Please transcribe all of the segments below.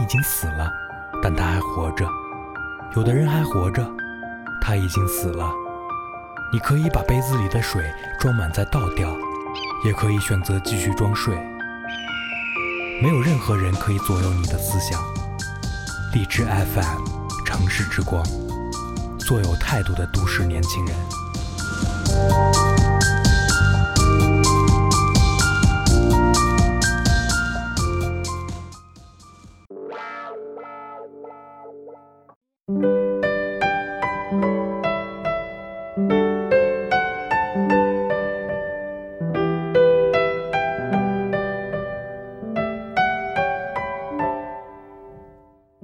已经死了，但他还活着；有的人还活着，他已经死了。你可以把杯子里的水装满再倒掉，也可以选择继续装睡。没有任何人可以左右你的思想。荔枝 FM，城市之光，做有态度的都市年轻人。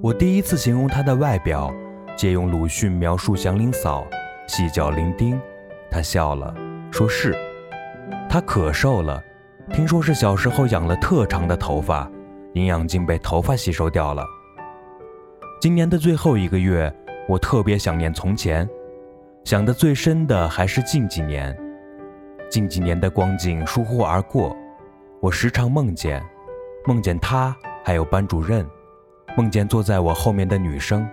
我第一次形容她的外表，借用鲁迅描述祥林嫂细脚伶仃，她笑了，说是，她可瘦了，听说是小时候养了特长的头发，营养竟被头发吸收掉了。今年的最后一个月，我特别想念从前，想得最深的还是近几年，近几年的光景疏忽而过，我时常梦见，梦见她还有班主任。梦见坐在我后面的女生，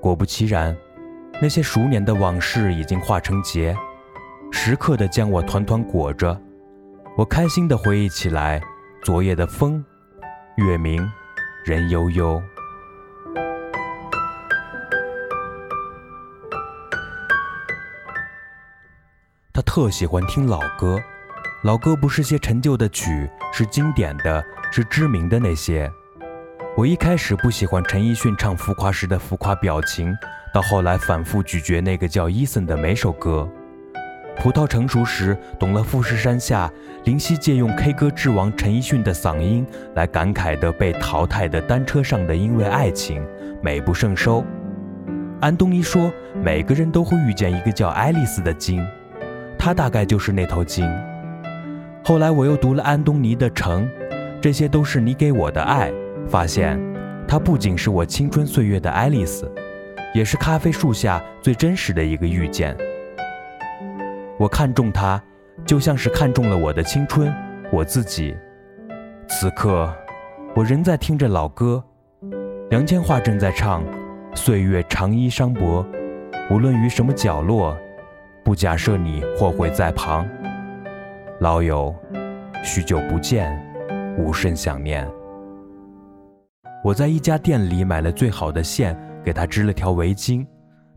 果不其然，那些熟年的往事已经化成结，时刻的将我团团裹着。我开心的回忆起来，昨夜的风，月明，人悠悠。他特喜欢听老歌，老歌不是些陈旧的曲，是经典的，是知名的那些。我一开始不喜欢陈奕迅唱浮夸时的浮夸表情，到后来反复咀嚼那个叫伊森的每首歌。葡萄成熟时，懂了富士山下，林夕借用 K 歌之王陈奕迅的嗓音来感慨的被淘汰的单车上的因为爱情，美不胜收。安东尼说，每个人都会遇见一个叫爱丽丝的鲸，她大概就是那头鲸。后来我又读了安东尼的《城》，这些都是你给我的爱。发现，她不仅是我青春岁月的爱丽丝，也是咖啡树下最真实的一个遇见。我看中她，就像是看中了我的青春，我自己。此刻，我仍在听着老歌，杨千嬅正在唱《岁月长衣裳薄》，无论于什么角落，不假设你或会在旁。老友，许久不见，无甚想念。我在一家店里买了最好的线，给她织了条围巾，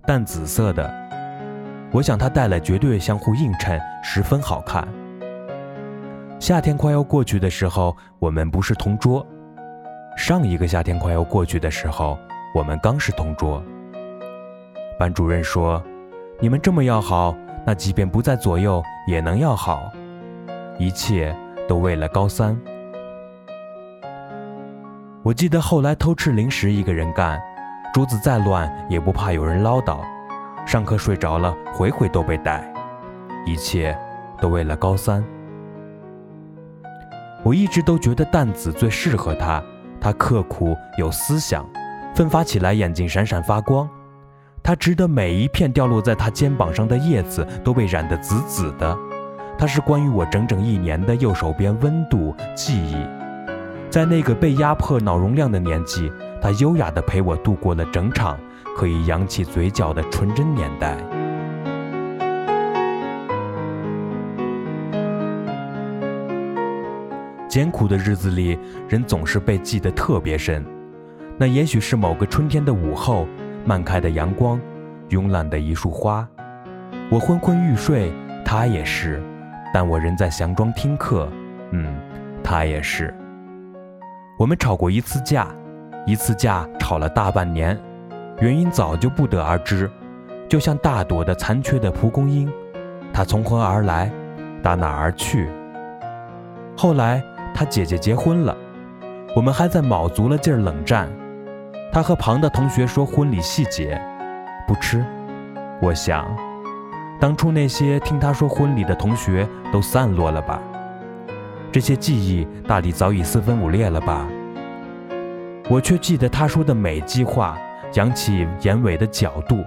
淡紫色的。我想她戴了绝对相互映衬，十分好看。夏天快要过去的时候，我们不是同桌；上一个夏天快要过去的时候，我们刚是同桌。班主任说：“你们这么要好，那即便不在左右也能要好，一切都为了高三。”我记得后来偷吃零食一个人干，桌子再乱也不怕有人唠叨，上课睡着了回回都被逮，一切都为了高三。我一直都觉得淡紫最适合他，他刻苦有思想，奋发起来眼睛闪闪发光，他值得每一片掉落在他肩膀上的叶子都被染得紫紫的，他是关于我整整一年的右手边温度记忆。在那个被压迫脑容量的年纪，他优雅地陪我度过了整场可以扬起嘴角的纯真年代。艰苦的日子里，人总是被记得特别深。那也许是某个春天的午后，漫开的阳光，慵懒的一束花。我昏昏欲睡，他也是，但我仍在佯装听课。嗯，他也是。我们吵过一次架，一次架吵了大半年，原因早就不得而知。就像大朵的残缺的蒲公英，它从何而来，打哪儿去？后来他姐姐结婚了，我们还在卯足了劲儿冷战。他和旁的同学说婚礼细节，不吃。我想，当初那些听他说婚礼的同学都散落了吧。这些记忆大抵早已四分五裂了吧？我却记得他说的每句话，扬起眼尾的角度，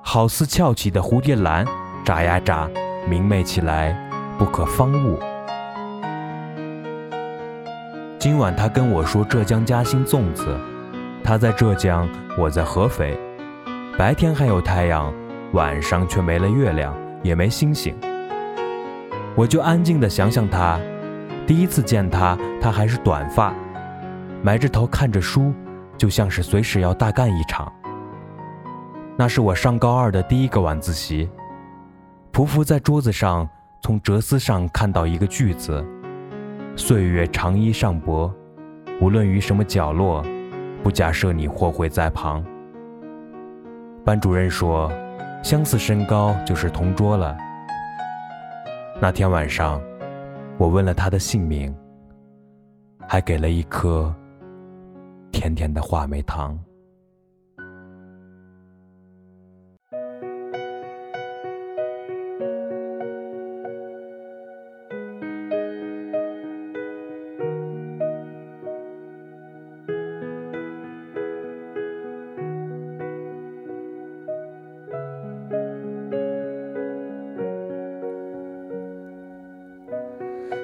好似翘起的蝴蝶兰，眨呀眨，明媚起来，不可方物。今晚他跟我说浙江嘉兴粽子，他在浙江，我在合肥，白天还有太阳，晚上却没了月亮，也没星星。我就安静地想想他，第一次见他，他还是短发，埋着头看着书，就像是随时要大干一场。那是我上高二的第一个晚自习，匍匐在桌子上，从折丝上看到一个句子。岁月长衣上薄，无论于什么角落，不假设你或会在旁。班主任说，相似身高就是同桌了。那天晚上，我问了他的姓名，还给了一颗甜甜的话梅糖。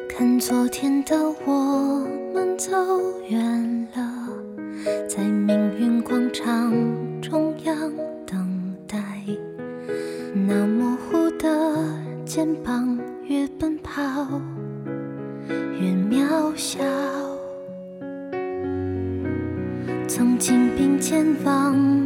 看昨天的我们走远了，在命运广场中央等待。那模糊的肩膀，越奔跑越渺小。曾经并肩往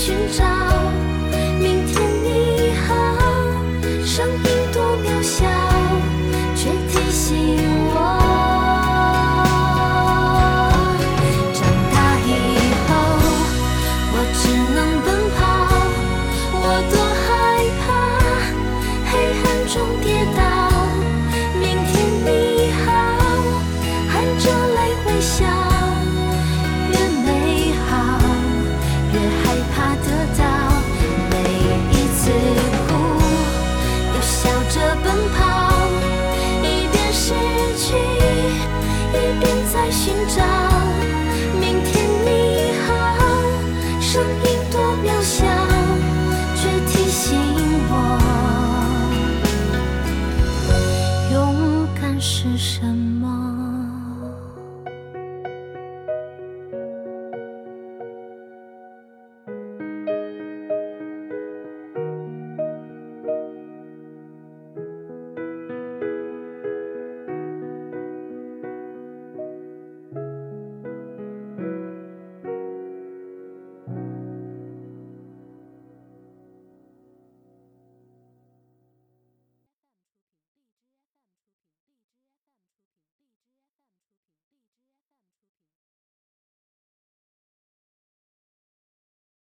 寻找。找明天你好，声音多渺小，却提醒我，勇敢是什么。